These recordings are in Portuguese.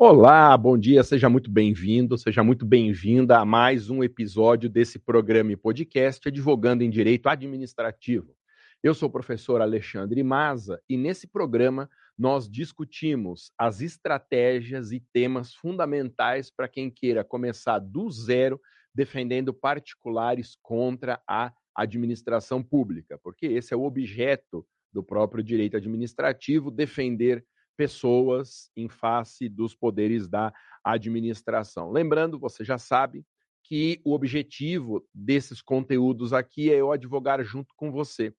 Olá, bom dia, seja muito bem-vindo, seja muito bem-vinda a mais um episódio desse programa e podcast Advogando em Direito Administrativo. Eu sou o professor Alexandre Maza e nesse programa nós discutimos as estratégias e temas fundamentais para quem queira começar do zero defendendo particulares contra a administração pública, porque esse é o objeto do próprio direito administrativo, defender pessoas em face dos poderes da administração. Lembrando, você já sabe que o objetivo desses conteúdos aqui é eu advogar junto com você.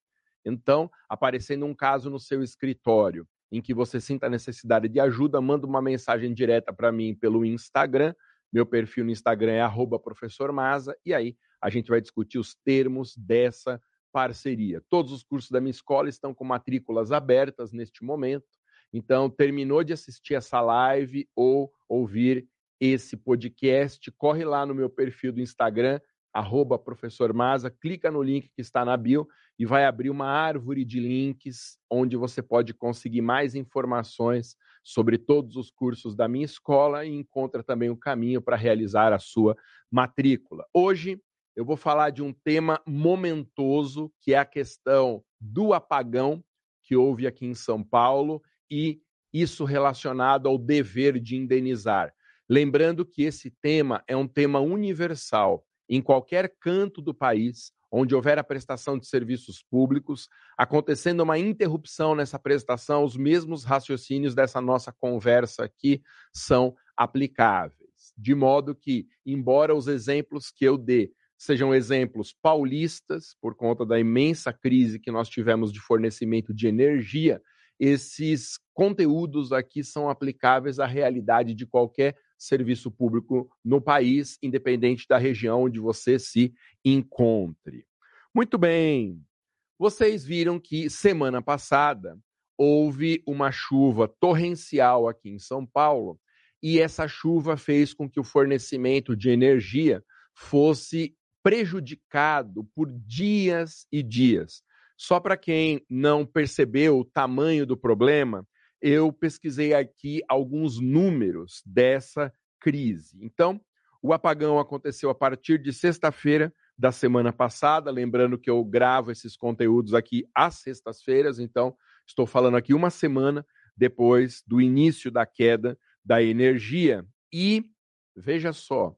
Então, aparecendo um caso no seu escritório em que você sinta a necessidade de ajuda, manda uma mensagem direta para mim pelo Instagram. Meu perfil no Instagram é @professormaza e aí a gente vai discutir os termos dessa parceria. Todos os cursos da minha escola estão com matrículas abertas neste momento. Então, terminou de assistir essa live ou ouvir esse podcast, corre lá no meu perfil do Instagram, arroba professor Maza, clica no link que está na bio e vai abrir uma árvore de links onde você pode conseguir mais informações sobre todos os cursos da minha escola e encontra também o caminho para realizar a sua matrícula. Hoje eu vou falar de um tema momentoso, que é a questão do apagão que houve aqui em São Paulo e isso relacionado ao dever de indenizar. Lembrando que esse tema é um tema universal. Em qualquer canto do país, onde houver a prestação de serviços públicos, acontecendo uma interrupção nessa prestação, os mesmos raciocínios dessa nossa conversa aqui são aplicáveis. De modo que, embora os exemplos que eu dê sejam exemplos paulistas, por conta da imensa crise que nós tivemos de fornecimento de energia, esses conteúdos aqui são aplicáveis à realidade de qualquer serviço público no país, independente da região onde você se encontre. Muito bem. Vocês viram que semana passada houve uma chuva torrencial aqui em São Paulo e essa chuva fez com que o fornecimento de energia fosse prejudicado por dias e dias. Só para quem não percebeu o tamanho do problema, eu pesquisei aqui alguns números dessa crise. Então, o apagão aconteceu a partir de sexta-feira da semana passada, lembrando que eu gravo esses conteúdos aqui às sextas-feiras, então estou falando aqui uma semana depois do início da queda da energia. E veja só,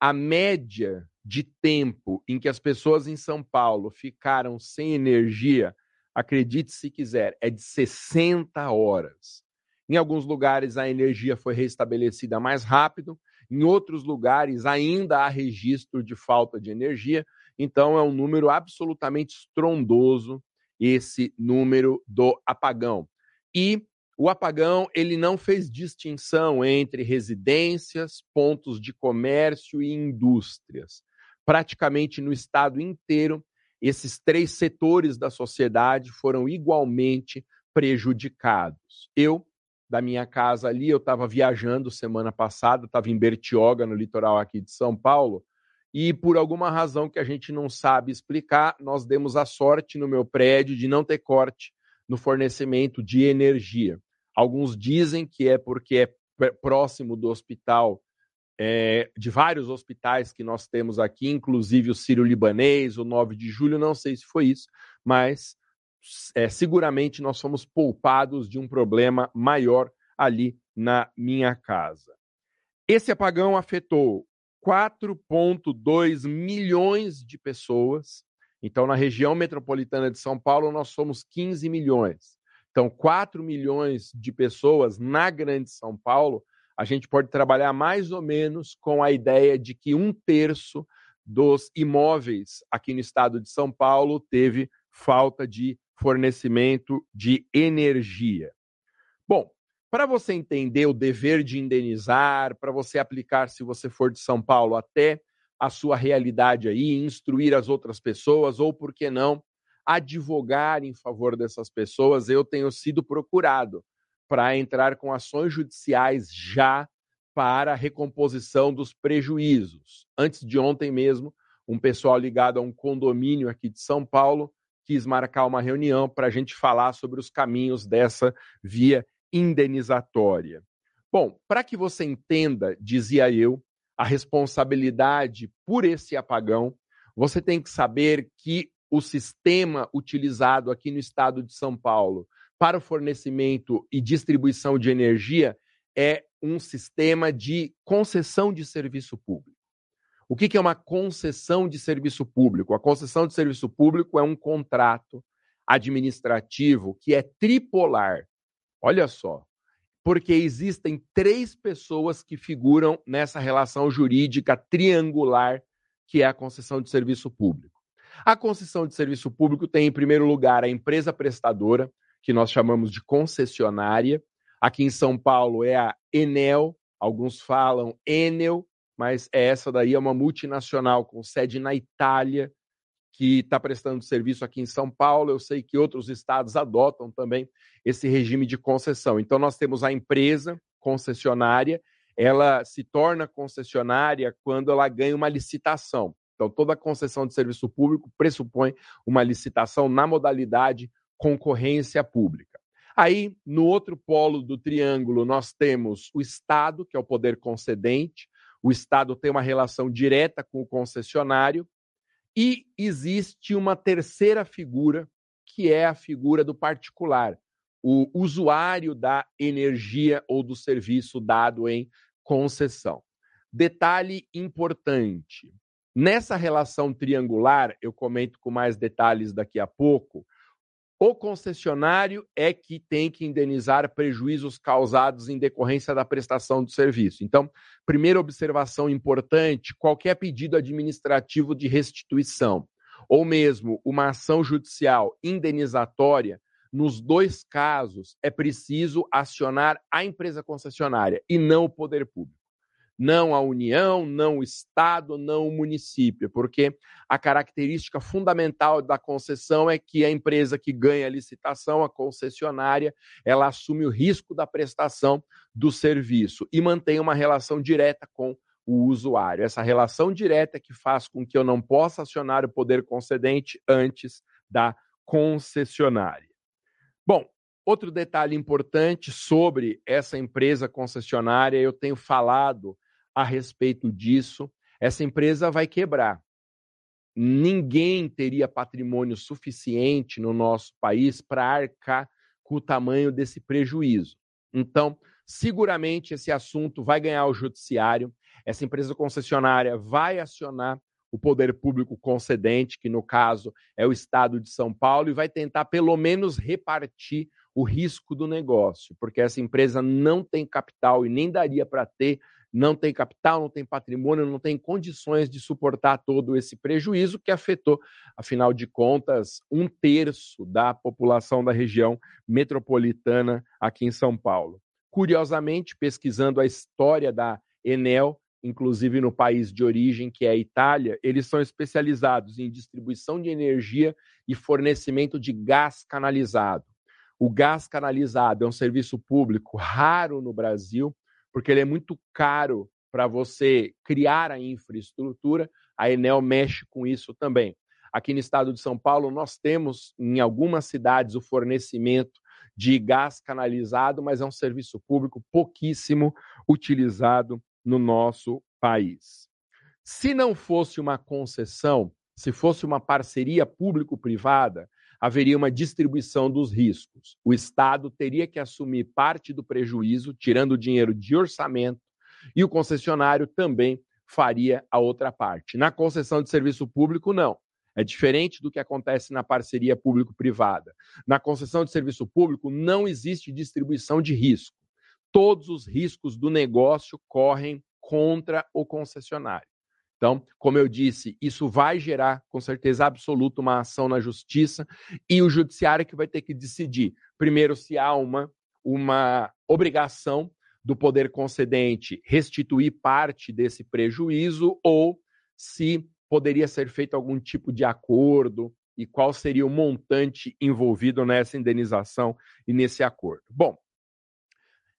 a média de tempo em que as pessoas em São Paulo ficaram sem energia, acredite se quiser, é de 60 horas. Em alguns lugares a energia foi restabelecida mais rápido, em outros lugares ainda há registro de falta de energia, então é um número absolutamente estrondoso esse número do apagão. E o apagão ele não fez distinção entre residências, pontos de comércio e indústrias praticamente no estado inteiro, esses três setores da sociedade foram igualmente prejudicados. Eu, da minha casa ali, eu estava viajando semana passada, estava em Bertioga, no litoral aqui de São Paulo, e por alguma razão que a gente não sabe explicar, nós demos a sorte no meu prédio de não ter corte no fornecimento de energia. Alguns dizem que é porque é próximo do hospital é, de vários hospitais que nós temos aqui, inclusive o Sírio-Libanês, o 9 de julho, não sei se foi isso, mas é, seguramente nós fomos poupados de um problema maior ali na minha casa. Esse apagão afetou 4,2 milhões de pessoas. Então, na região metropolitana de São Paulo, nós somos 15 milhões. Então, 4 milhões de pessoas na Grande São Paulo a gente pode trabalhar mais ou menos com a ideia de que um terço dos imóveis aqui no estado de São Paulo teve falta de fornecimento de energia. Bom, para você entender o dever de indenizar, para você aplicar, se você for de São Paulo, até a sua realidade aí, instruir as outras pessoas, ou por que não, advogar em favor dessas pessoas, eu tenho sido procurado para entrar com ações judiciais já para a recomposição dos prejuízos. Antes de ontem mesmo, um pessoal ligado a um condomínio aqui de São Paulo quis marcar uma reunião para a gente falar sobre os caminhos dessa via indenizatória. Bom, para que você entenda, dizia eu, a responsabilidade por esse apagão, você tem que saber que o sistema utilizado aqui no estado de São Paulo para o fornecimento e distribuição de energia é um sistema de concessão de serviço público. O que é uma concessão de serviço público? A concessão de serviço público é um contrato administrativo que é tripolar. Olha só, porque existem três pessoas que figuram nessa relação jurídica triangular que é a concessão de serviço público. A concessão de serviço público tem, em primeiro lugar, a empresa prestadora, que nós chamamos de concessionária. Aqui em São Paulo é a Enel, alguns falam Enel, mas essa daí é uma multinacional com sede na Itália, que está prestando serviço aqui em São Paulo. Eu sei que outros estados adotam também esse regime de concessão. Então, nós temos a empresa concessionária, ela se torna concessionária quando ela ganha uma licitação. Então, toda concessão de serviço público pressupõe uma licitação na modalidade concorrência pública. Aí, no outro polo do triângulo, nós temos o Estado, que é o poder concedente. O Estado tem uma relação direta com o concessionário, e existe uma terceira figura, que é a figura do particular, o usuário da energia ou do serviço dado em concessão. Detalhe importante: nessa relação triangular, eu comento com mais detalhes daqui a pouco, o concessionário é que tem que indenizar prejuízos causados em decorrência da prestação do serviço. Então, primeira observação importante: qualquer pedido administrativo de restituição ou mesmo uma ação judicial indenizatória, nos dois casos é preciso acionar a empresa concessionária e não o poder público não a União, não o Estado, não o município, porque a característica fundamental da concessão é que a empresa que ganha a licitação, a concessionária, ela assume o risco da prestação do serviço e mantém uma relação direta com o usuário. Essa relação direta é que faz com que eu não possa acionar o poder concedente antes da concessionária. Bom, outro detalhe importante sobre essa empresa concessionária, eu tenho falado a respeito disso. Essa empresa vai quebrar. Ninguém teria patrimônio suficiente no nosso país para arcar com o tamanho desse prejuízo. Então, seguramente esse assunto vai ganhar o judiciário. Essa empresa concessionária vai acionar o poder público concedente, que no caso é o estado de São Paulo, e vai tentar pelo menos repartir o risco do negócio, porque essa empresa não tem capital e nem daria para ter não tem capital, não tem patrimônio, não tem condições de suportar todo esse prejuízo que afetou, afinal de contas, um terço da população da região metropolitana aqui em São Paulo. Curiosamente, pesquisando a história da Enel, inclusive no país de origem, que é a Itália, eles são especializados em distribuição de energia e fornecimento de gás canalizado. O gás canalizado é um serviço público raro no Brasil, porque ele é muito caro para você criar a infraestrutura. A Enel mexe com isso também. Aqui no estado de São Paulo, nós temos em algumas cidades o fornecimento de gás canalizado, mas é um serviço público pouquíssimo utilizado no nosso país. Se não fosse uma concessão, se fosse uma parceria público-privada, haveria uma distribuição dos riscos. O Estado teria que assumir parte do prejuízo, tirando o dinheiro de orçamento, e o concessionário também faria a outra parte. Na concessão de serviço público, não. É diferente do que acontece na parceria público-privada. Na concessão de serviço público, não existe distribuição de risco. Todos os riscos do negócio correm contra o concessionário. Então, como eu disse, isso vai gerar, com certeza absoluta, uma ação na justiça e o judiciário que vai ter que decidir, primeiro, se há uma, uma obrigação do poder concedente restituir parte desse prejuízo ou se poderia ser feito algum tipo de acordo e qual seria o montante envolvido nessa indenização e nesse acordo. Bom,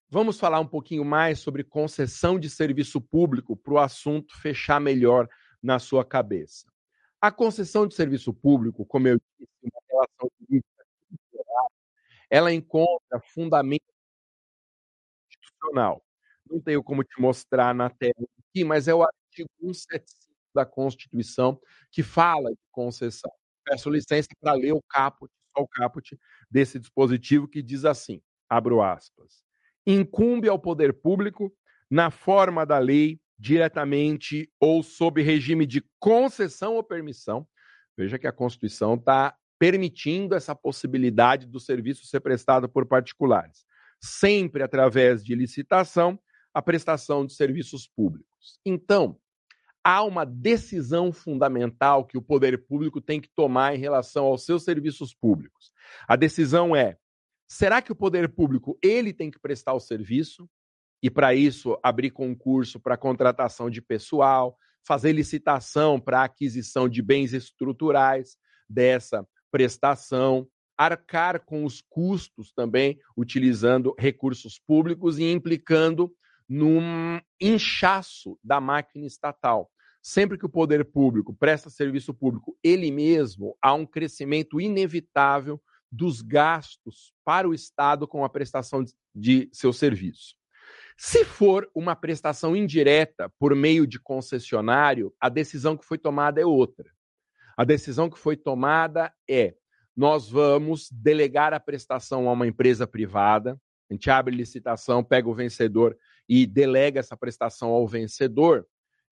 Vamos falar um pouquinho mais sobre concessão de serviço público para o assunto fechar melhor na sua cabeça. A concessão de serviço público, como eu disse, uma relação jurídica ela encontra fundamento institucional. não tenho como te mostrar na tela aqui, mas é o artigo 175 da Constituição que fala de concessão. Peço licença para ler o caput, o caput desse dispositivo que diz assim, abro aspas, incumbe ao poder público, na forma da lei, diretamente ou sob regime de concessão ou permissão, veja que a Constituição está permitindo essa possibilidade do serviço ser prestado por particulares, sempre através de licitação, a prestação de serviços públicos. Então, há uma decisão fundamental que o poder público tem que tomar em relação aos seus serviços públicos. A decisão é: será que o poder público ele tem que prestar o serviço e para isso abrir concurso para contratação de pessoal, fazer licitação para aquisição de bens estruturais dessa prestação, arcar com os custos também, utilizando recursos públicos e implicando num inchaço da máquina estatal. Sempre que o poder público presta serviço público ele mesmo, há um crescimento inevitável dos gastos para o Estado com a prestação de seu serviço. Se for uma prestação indireta por meio de concessionário, a decisão que foi tomada é outra. A decisão que foi tomada é: nós vamos delegar a prestação a uma empresa privada, a gente abre licitação, pega o vencedor e delega essa prestação ao vencedor,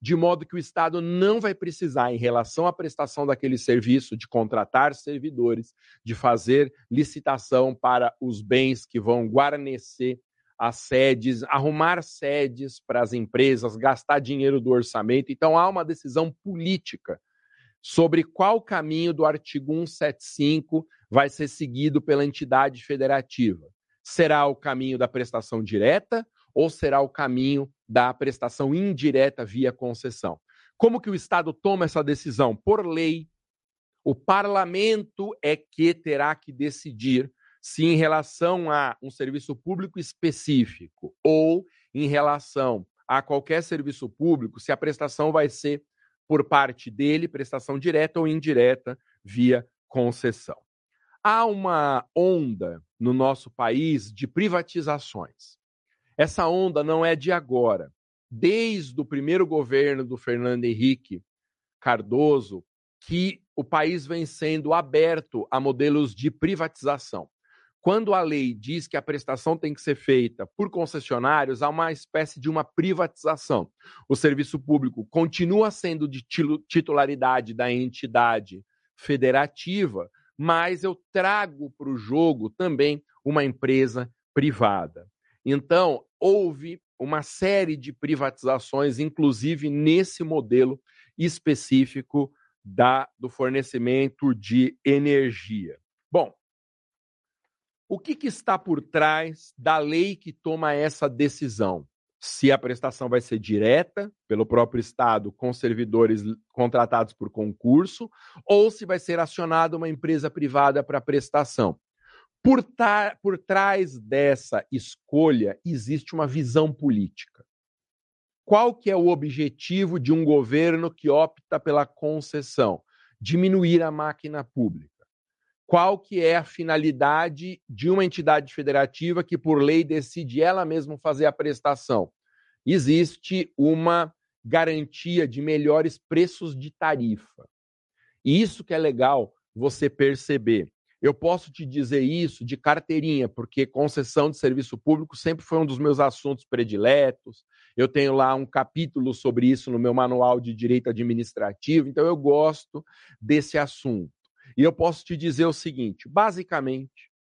de modo que o Estado não vai precisar, em relação à prestação daquele serviço, de contratar servidores, de fazer licitação para os bens que vão guarnecer as sedes, arrumar sedes para as empresas, gastar dinheiro do orçamento. Então, há uma decisão política sobre qual caminho do artigo 175 vai ser seguido pela entidade federativa. Será o caminho da prestação direta ou será o caminho da prestação indireta via concessão? Como que o Estado toma essa decisão? Por lei, o parlamento é que terá que decidir se em relação a um serviço público específico ou em relação a qualquer serviço público, se a prestação vai ser por parte dele, prestação direta ou indireta via concessão. Há uma onda no nosso país de privatizações. Essa onda não é de agora. Desde o primeiro governo do Fernando Henrique Cardoso, que o país vem sendo aberto a modelos de privatização. Quando a lei diz que a prestação tem que ser feita por concessionários, há uma espécie de uma privatização. O serviço público continua sendo de titularidade da entidade federativa, mas eu trago para o jogo também uma empresa privada. Então, houve uma série de privatizações, inclusive nesse modelo específico da, do fornecimento de energia. Bom, o que, que está por trás da lei que toma essa decisão? Se a prestação vai ser direta pelo próprio Estado com servidores contratados por concurso, ou se vai ser acionada uma empresa privada para prestação. Por, por trás dessa escolha existe uma visão política. Qual que é o objetivo de um governo que opta pela concessão? Diminuir a máquina pública qual que é a finalidade de uma entidade federativa que, por lei, decide ela mesma fazer a prestação? Existe uma garantia de melhores preços de tarifa. E isso que é legal você perceber. Eu posso te dizer isso de carteirinha, porque concessão de serviço público sempre foi um dos meus assuntos prediletos. Eu tenho lá um capítulo sobre isso no meu manual de direito administrativo, então eu gosto desse assunto. E eu posso te dizer o seguinte: basicamente,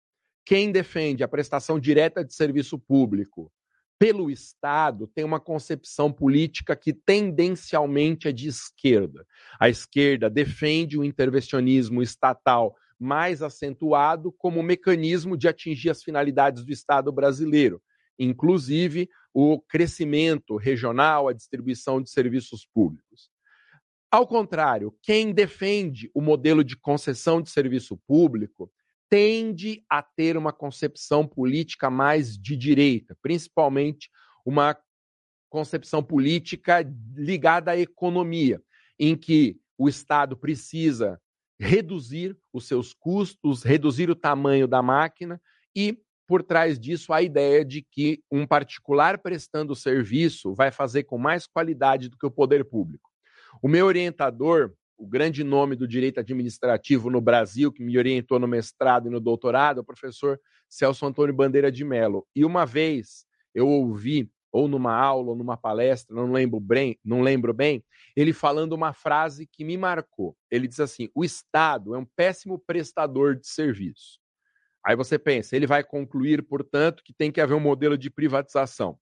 quem defende a prestação direta de serviço público pelo Estado tem uma concepção política que tendencialmente é de esquerda. A esquerda defende o intervencionismo estatal mais acentuado como mecanismo de atingir as finalidades do Estado brasileiro, inclusive o crescimento regional, a distribuição de serviços públicos. Ao contrário, quem defende o modelo de concessão de serviço público tende a ter uma concepção política mais de direita, principalmente uma concepção política ligada à economia, em que o Estado precisa reduzir os seus custos, reduzir o tamanho da máquina e por trás disso a ideia de que um particular prestando serviço vai fazer com mais qualidade do que o poder público. O meu orientador, o grande nome do direito administrativo no Brasil, que me orientou no mestrado e no doutorado, é o professor Celso Antônio Bandeira de Mello. E uma vez eu ouvi, ou numa aula, ou numa palestra, não lembro bem, não lembro bem, ele falando uma frase que me marcou. Ele diz assim: o Estado é um péssimo prestador de serviço. Aí você pensa, ele vai concluir, portanto, que tem que haver um modelo de privatização.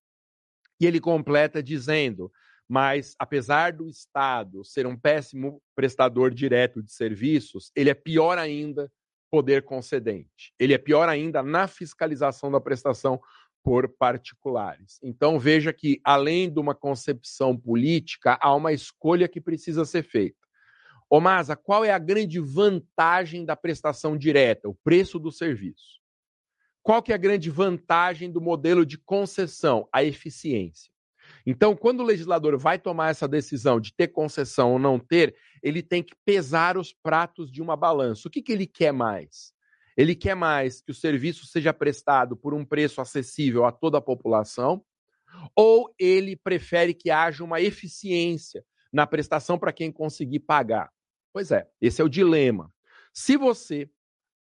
E ele completa dizendo: mas apesar do Estado ser um péssimo prestador direto de serviços, ele é pior ainda poder concedente. Ele é pior ainda na fiscalização da prestação por particulares. Então veja que além de uma concepção política, há uma escolha que precisa ser feita. Ô Masa, qual é a grande vantagem da prestação direta? O preço do serviço. Qual que é a grande vantagem do modelo de concessão? A eficiência. Então, quando o legislador vai tomar essa decisão de ter concessão ou não ter, ele tem que pesar os pratos de uma balança. O que, que ele quer mais? Ele quer mais que o serviço seja prestado por um preço acessível a toda a população, ou ele prefere que haja uma eficiência na prestação para quem conseguir pagar? Pois é, esse é o dilema. Se você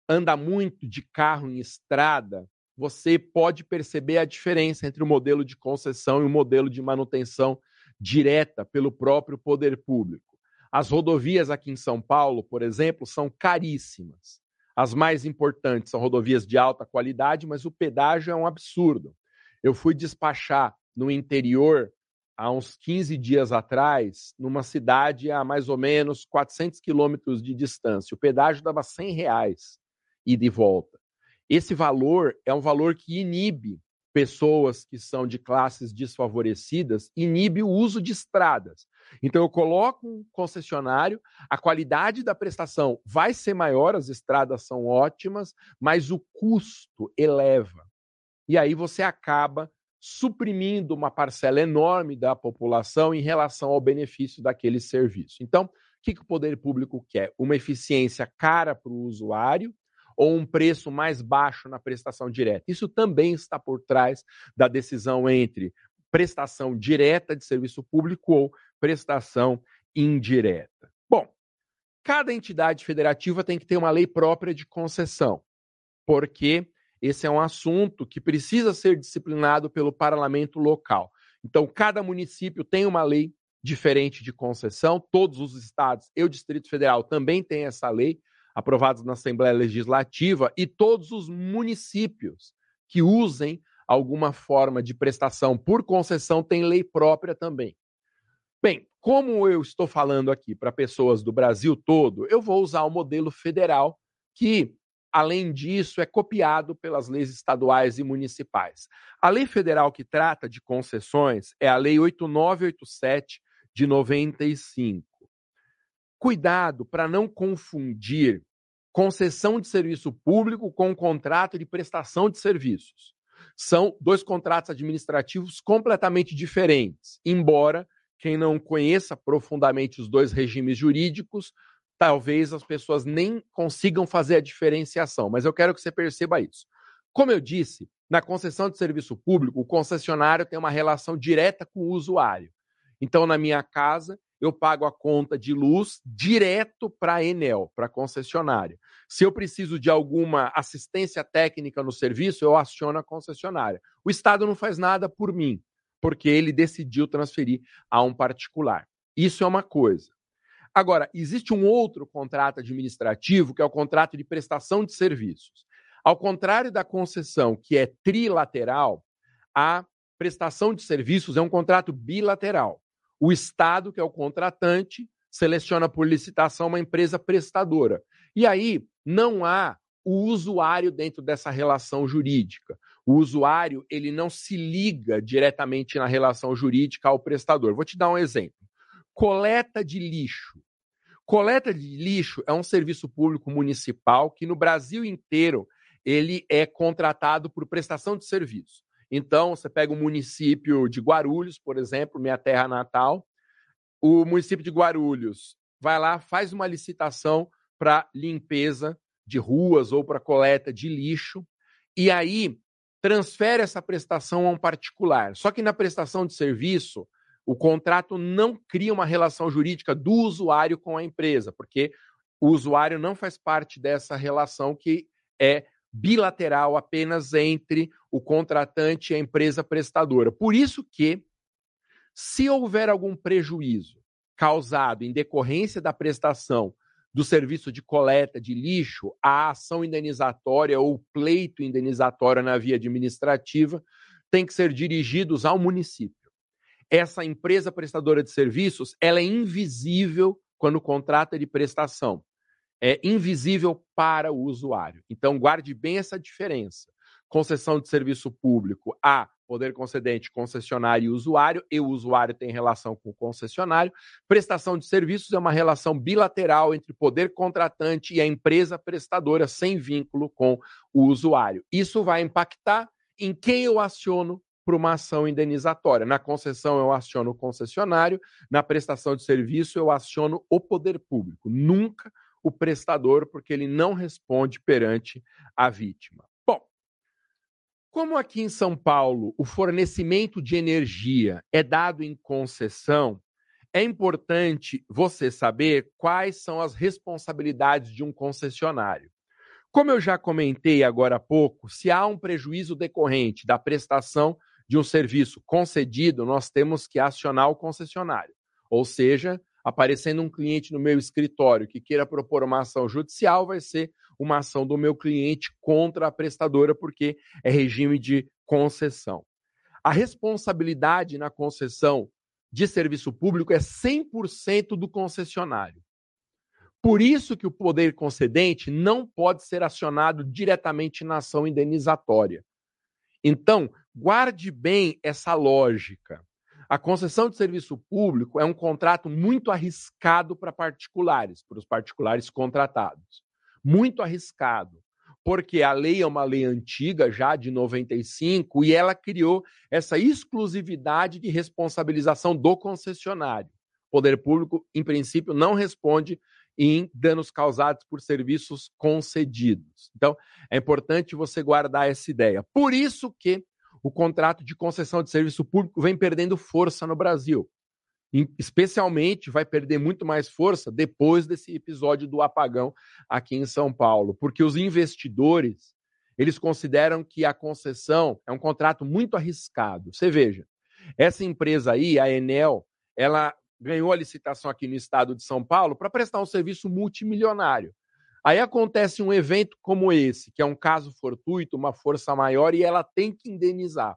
anda muito de carro em estrada, você pode perceber a diferença entre o modelo de concessão e o modelo de manutenção direta pelo próprio poder público. As rodovias aqui em São Paulo, por exemplo, são caríssimas. As mais importantes são rodovias de alta qualidade, mas o pedágio é um absurdo. Eu fui despachar no interior há uns 15 dias atrás, numa cidade a mais ou menos 400 quilômetros de distância. O pedágio dava 100 reais e de volta. Esse valor é um valor que inibe pessoas que são de classes desfavorecidas, inibe o uso de estradas. Então eu coloco um concessionário, a qualidade da prestação vai ser maior, as estradas são ótimas, mas o custo eleva. E aí você acaba suprimindo uma parcela enorme da população em relação ao benefício daquele serviço. Então, o que, que o poder público quer? Uma eficiência cara para o usuário ou um preço mais baixo na prestação direta. Isso também está por trás da decisão entre prestação direta de serviço público ou prestação indireta. Bom, cada entidade federativa tem que ter uma lei própria de concessão, porque esse é um assunto que precisa ser disciplinado pelo parlamento local. Então, cada município tem uma lei diferente de concessão, todos os estados e o Distrito Federal também têm essa lei, aprovados na Assembleia Legislativa, e todos os municípios que usem alguma forma de prestação por concessão têm lei própria também. Bem, como eu estou falando aqui para pessoas do Brasil todo, eu vou usar o modelo federal que além disso, é copiado pelas leis estaduais e municipais. A lei federal que trata de concessões é a Lei 8987 de 95. Cuidado para não confundir concessão de serviço público com contrato de prestação de serviços. São dois contratos administrativos completamente diferentes, embora quem não conheça profundamente os dois regimes jurídicos talvez as pessoas nem consigam fazer a diferenciação, mas eu quero que você perceba isso. Como eu disse, na concessão de serviço público, o concessionário tem uma relação direta com o usuário. Então, na minha casa, eu pago a conta de luz direto para a Enel, para a concessionária. Se eu preciso de alguma assistência técnica no serviço, eu aciono a concessionária. O Estado não faz nada por mim, porque ele decidiu transferir a um particular. Isso é uma coisa. Agora, existe um outro contrato administrativo, que é o contrato de prestação de serviços. Ao contrário da concessão, que é trilateral, a prestação de serviços é um contrato bilateral. O Estado, que é o contratante, seleciona por licitação uma empresa prestadora. E aí não há o usuário dentro dessa relação jurídica. O usuário, ele não se liga diretamente na relação jurídica ao prestador. Vou te dar um exemplo. Coleta de lixo. Coleta de lixo é um serviço público municipal que no Brasil inteiro ele é contratado por prestação de serviço. Então, você pega o município de Guarulhos, por exemplo, minha terra natal, o município de Guarulhos vai lá, faz uma licitação para limpeza de ruas ou para coleta de lixo, e aí transfere essa prestação a um particular. Só que na prestação de serviço, o contrato não cria uma relação jurídica do usuário com a empresa, porque o usuário não faz parte dessa relação que é bilateral apenas entre o contratante e a empresa prestadora. Por isso que, se houver algum prejuízo causado em decorrência da prestação do serviço de coleta de lixo, a ação indenizatória ou pleito indenizatório na via administrativa tem que ser dirigidos ao município. Essa empresa prestadora de serviços, ela é invisível quando contrata de prestação é invisível para o usuário. Então, guarde bem essa diferença. Concessão de serviço público, a poder concedente, concessionário e usuário, e o usuário tem relação com o concessionário. Prestação de serviços é uma relação bilateral entre o poder contratante e a empresa prestadora, sem vínculo com o usuário. Isso vai impactar em quem eu aciono para uma ação indenizatória. Na concessão, eu aciono o concessionário, na prestação de serviço, eu aciono o poder público. Nunca o prestador, porque ele não responde perante a vítima. Como aqui em São Paulo o fornecimento de energia é dado em concessão, é importante você saber quais são as responsabilidades de um concessionário. Como eu já comentei agora há pouco, se há um prejuízo decorrente da prestação de um serviço concedido, nós temos que acionar o concessionário. Ou seja, aparecendo um cliente no meu escritório que queira propor uma ação judicial, vai ser uma ação do meu cliente contra a prestadora, porque é regime de concessão. A responsabilidade na concessão de serviço público é 100% do concessionário. Por isso que o poder concedente não pode ser acionado diretamente na ação indenizatória. Então, guarde bem essa lógica. A concessão de serviço público é um contrato muito arriscado para particulares, para os particulares contratados. Muito arriscado, porque a lei é uma lei antiga, já de 95, e ela criou essa exclusividade de responsabilização do concessionário. O poder público, em princípio, não responde em danos causados por serviços concedidos. Então, é importante você guardar essa ideia. Por isso que o contrato de concessão de serviço público vem perdendo força no Brasil. Especialmente vai perder muito mais força depois desse episódio do apagão aqui em São Paulo, porque os investidores eles consideram que a concessão é um contrato muito arriscado. Você veja, essa empresa aí, a Enel, ela ganhou a licitação aqui no estado de São Paulo para prestar um serviço multimilionário. Aí acontece um evento como esse, que é um caso fortuito, uma força maior, e ela tem que indenizar.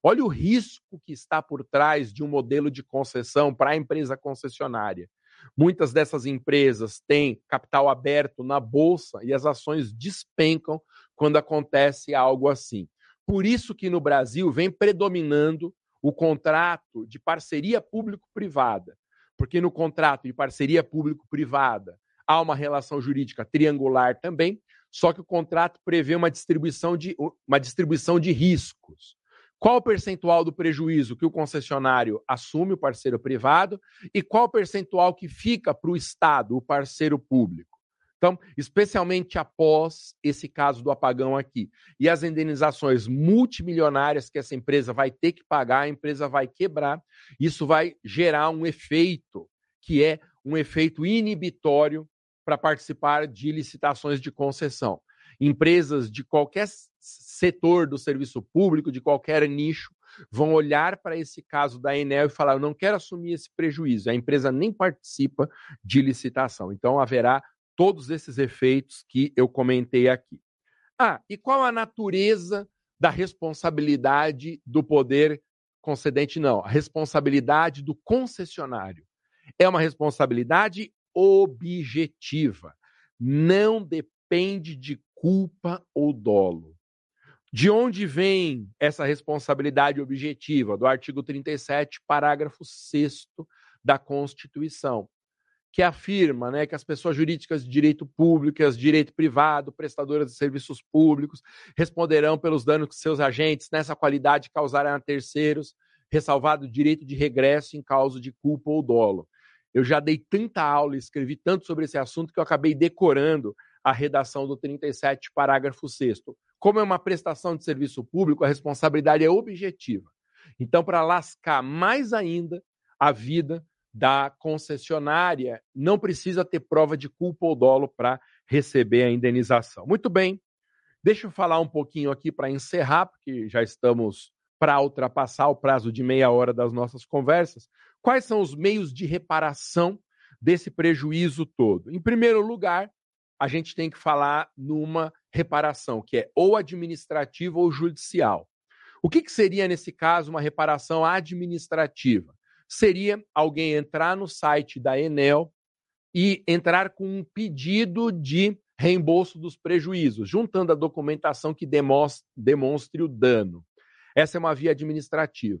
Olha o risco que está por trás de um modelo de concessão para a empresa concessionária. Muitas dessas empresas têm capital aberto na bolsa e as ações despencam quando acontece algo assim. Por isso que no Brasil vem predominando o contrato de parceria público-privada, porque no contrato de parceria público-privada há uma relação jurídica triangular também, só que o contrato prevê uma distribuição de, uma distribuição de riscos. Qual o percentual do prejuízo que o concessionário assume, o parceiro privado, e qual o percentual que fica para o Estado, o parceiro público? Então, especialmente após esse caso do apagão aqui, e as indenizações multimilionárias que essa empresa vai ter que pagar, a empresa vai quebrar, isso vai gerar um efeito que é um efeito inibitório para participar de licitações de concessão. Empresas de qualquer setor do serviço público, de qualquer nicho, vão olhar para esse caso da Enel e falar: eu não quero assumir esse prejuízo. A empresa nem participa de licitação. Então haverá todos esses efeitos que eu comentei aqui. Ah, e qual a natureza da responsabilidade do poder concedente? Não, a responsabilidade do concessionário. É uma responsabilidade objetiva. Não depende de culpa ou dolo. De onde vem essa responsabilidade objetiva? Do artigo 37, parágrafo 6 da Constituição, que afirma né, que as pessoas jurídicas de direito público, as de direito privado, prestadoras de serviços públicos, responderão pelos danos que seus agentes, nessa qualidade, causarem a terceiros, ressalvado o direito de regresso em causa de culpa ou dolo. Eu já dei tanta aula escrevi tanto sobre esse assunto que eu acabei decorando a redação do 37, parágrafo 6. como é uma prestação de serviço público, a responsabilidade é objetiva. Então, para lascar mais ainda a vida da concessionária, não precisa ter prova de culpa ou dolo para receber a indenização. Muito bem, deixa eu falar um pouquinho aqui para encerrar, porque já estamos para ultrapassar o prazo de meia hora das nossas conversas. Quais são os meios de reparação desse prejuízo todo? Em primeiro lugar, a gente tem que falar numa reparação que é ou administrativa ou judicial. O que, que seria, nesse caso, uma reparação administrativa? Seria alguém entrar no site da Enel e entrar com um pedido de reembolso dos prejuízos, juntando a documentação que demonstre, o dano. Essa é uma via administrativa.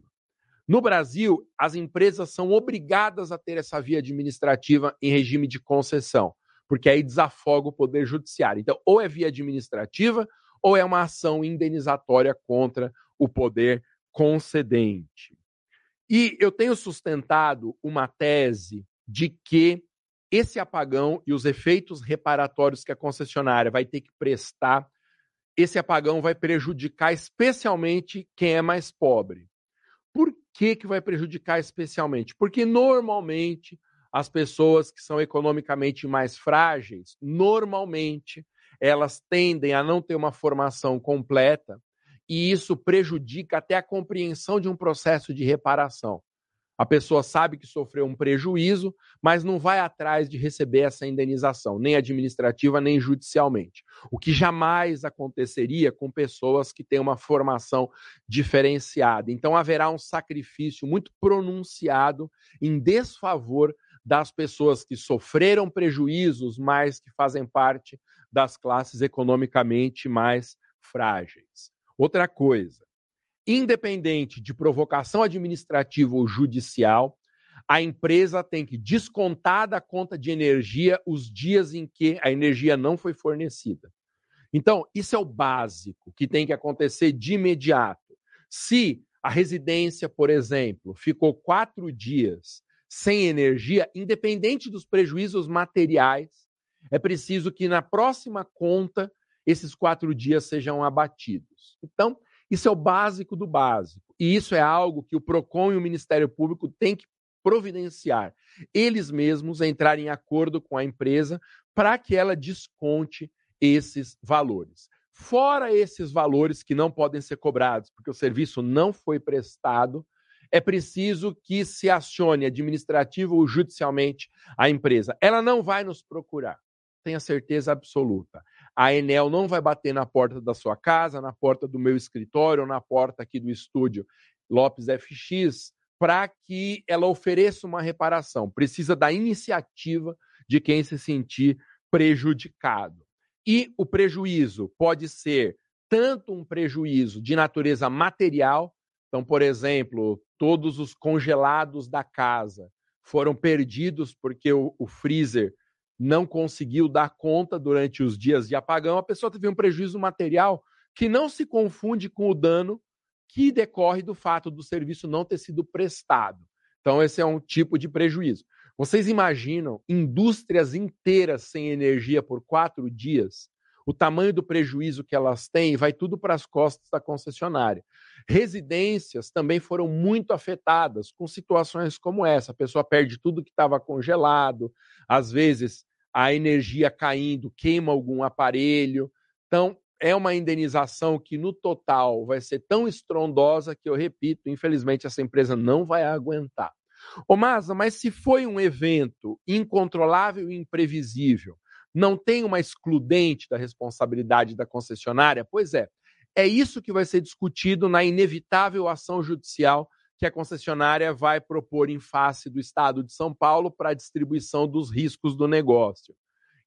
No Brasil, as empresas são obrigadas a ter essa via administrativa em regime de concessão, porque aí desafoga o poder judiciário. Então, ou é via administrativa, ou é uma ação indenizatória contra o poder concedente. E eu tenho sustentado uma tese de que esse apagão e os efeitos reparatórios que a concessionária vai ter que prestar, esse apagão vai prejudicar especialmente quem é mais pobre. Por que, que vai prejudicar especialmente? Porque normalmente as pessoas que são economicamente mais frágeis, normalmente elas tendem a não ter uma formação completa e isso prejudica até a compreensão de um processo de reparação. A pessoa sabe que sofreu um prejuízo, mas não vai atrás de receber essa indenização, nem administrativa, nem judicialmente. O que jamais aconteceria com pessoas que têm uma formação diferenciada. Então, haverá um sacrifício muito pronunciado em desfavor das pessoas que sofreram prejuízos, mas que fazem parte das classes economicamente mais frágeis. Outra coisa, independente de provocação administrativa ou judicial, a empresa tem que descontar da conta de energia os dias em que a energia não foi fornecida. Então, isso é o básico que tem que acontecer de imediato. Se a residência, por exemplo, ficou quatro dias sem energia, independente dos prejuízos materiais, é preciso que na próxima conta esses quatro dias sejam abatidos. Então, isso é o básico do básico. E isso é algo que o PROCON e o Ministério Público têm que providenciar. Eles mesmos entrarem em acordo com a empresa para que ela desconte esses valores. Fora esses valores que não podem ser cobrados, porque o serviço não foi prestado, é preciso que se acione administrativo ou judicialmente a empresa. Ela não vai nos procurar, tenha certeza absoluta. A Enel não vai bater na porta da sua casa, na porta do meu escritório, na porta aqui do estúdio Lopes FX, para que ela ofereça uma reparação. Precisa da iniciativa de quem se sentir prejudicado. E o prejuízo pode ser tanto um prejuízo de natureza material, então, por exemplo, todos os congelados da casa foram perdidos porque o, o freezer não conseguiu dar conta durante os dias de apagão, a pessoa teve um prejuízo material que não se confunde com o dano que decorre do fato do serviço não ter sido prestado. Então, esse é um tipo de prejuízo. Vocês imaginam indústrias inteiras sem energia por quatro dias? O tamanho do prejuízo que elas têm vai tudo para as costas da concessionária. Residências também foram muito afetadas com situações como essa. A pessoa perde tudo que estava congelado, às vezes a energia caindo queima algum aparelho. Então, é uma indenização que no total vai ser tão estrondosa que eu repito, infelizmente essa empresa não vai aguentar. Ô Masa, mas se foi um evento incontrolável e imprevisível, não tem uma excludente da responsabilidade da concessionária? Pois é, é isso que vai ser discutido na inevitável ação judicial que a concessionária vai propor em face do Estado de São Paulo para a distribuição dos riscos do negócio.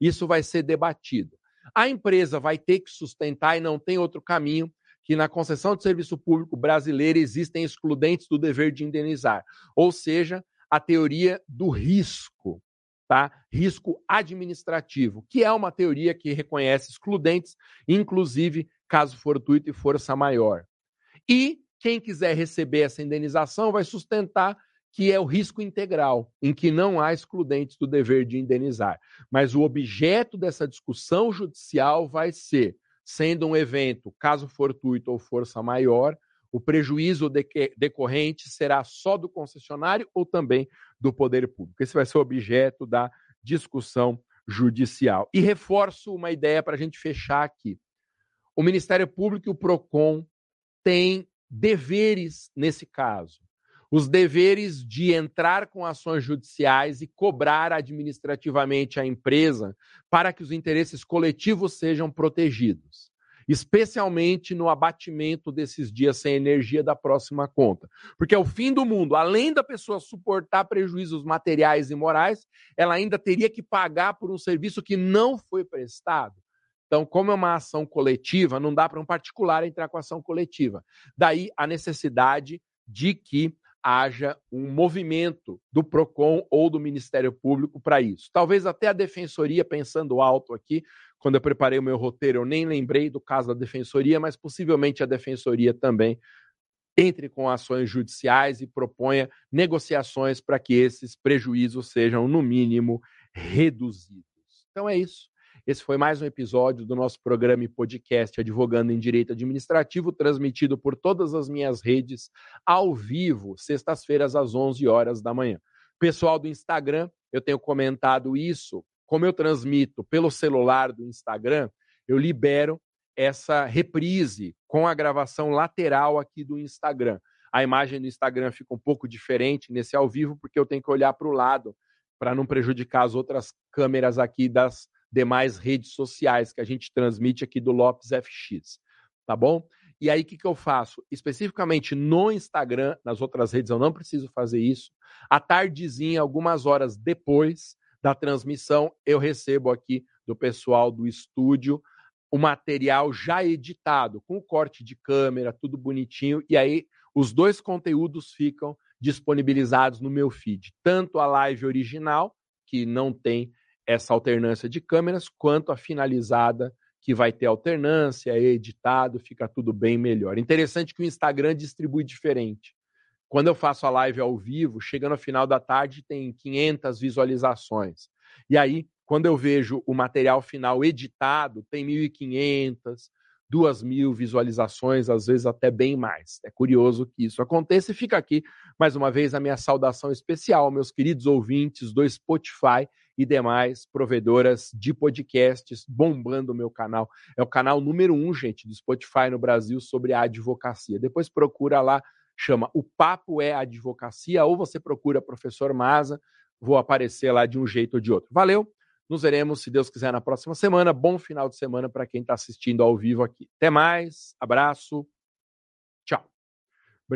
Isso vai ser debatido. A empresa vai ter que sustentar e não tem outro caminho que na concessão de serviço público brasileira existem excludentes do dever de indenizar, ou seja, a teoria do risco, tá? Risco administrativo, que é uma teoria que reconhece excludentes, inclusive caso fortuito e força maior. E quem quiser receber essa indenização vai sustentar que é o risco integral, em que não há excludentes do dever de indenizar. Mas o objeto dessa discussão judicial vai ser sendo um evento, caso fortuito ou força maior, o prejuízo decorrente será só do concessionário ou também do poder público. Esse vai ser objeto da discussão judicial. E reforço uma ideia para a gente fechar aqui. O Ministério Público e o PROCON têm deveres nesse caso. Os deveres de entrar com ações judiciais e cobrar administrativamente a empresa para que os interesses coletivos sejam protegidos especialmente no abatimento desses dias sem energia da próxima conta. Porque é o fim do mundo. Além da pessoa suportar prejuízos materiais e morais, ela ainda teria que pagar por um serviço que não foi prestado. Então, como é uma ação coletiva, não dá para um particular entrar com ação coletiva. Daí a necessidade de que haja um movimento do PROCON ou do Ministério Público para isso. Talvez até a Defensoria, pensando alto aqui, quando eu preparei o meu roteiro, eu nem lembrei do caso da defensoria, mas possivelmente a defensoria também entre com ações judiciais e proponha negociações para que esses prejuízos sejam, no mínimo, reduzidos. Então é isso. Esse foi mais um episódio do nosso programa e podcast Advogando em Direito Administrativo, transmitido por todas as minhas redes, ao vivo, sextas-feiras, às 11 horas da manhã. Pessoal do Instagram, eu tenho comentado isso como eu transmito pelo celular do Instagram, eu libero essa reprise com a gravação lateral aqui do Instagram. A imagem do Instagram fica um pouco diferente nesse ao vivo, porque eu tenho que olhar para o lado para não prejudicar as outras câmeras aqui das demais redes sociais que a gente transmite aqui do Lopes FX. Tá bom? E aí, o que, que eu faço? Especificamente no Instagram, nas outras redes eu não preciso fazer isso. À tardezinha, algumas horas depois, da transmissão, eu recebo aqui do pessoal do estúdio o material já editado, com o corte de câmera, tudo bonitinho, e aí os dois conteúdos ficam disponibilizados no meu feed, tanto a live original, que não tem essa alternância de câmeras, quanto a finalizada, que vai ter alternância, é editado, fica tudo bem melhor. Interessante que o Instagram distribui diferente. Quando eu faço a live ao vivo, chega no final da tarde tem 500 visualizações. E aí, quando eu vejo o material final editado, tem 1.500, 2.000 visualizações, às vezes até bem mais. É curioso que isso aconteça e fica aqui, mais uma vez, a minha saudação especial, meus queridos ouvintes do Spotify e demais provedoras de podcasts bombando o meu canal. É o canal número um, gente, do Spotify no Brasil sobre a advocacia. Depois procura lá chama O Papo é Advocacia, ou você procura Professor Maza, vou aparecer lá de um jeito ou de outro. Valeu, nos veremos, se Deus quiser, na próxima semana. Bom final de semana para quem está assistindo ao vivo aqui. Até mais, abraço.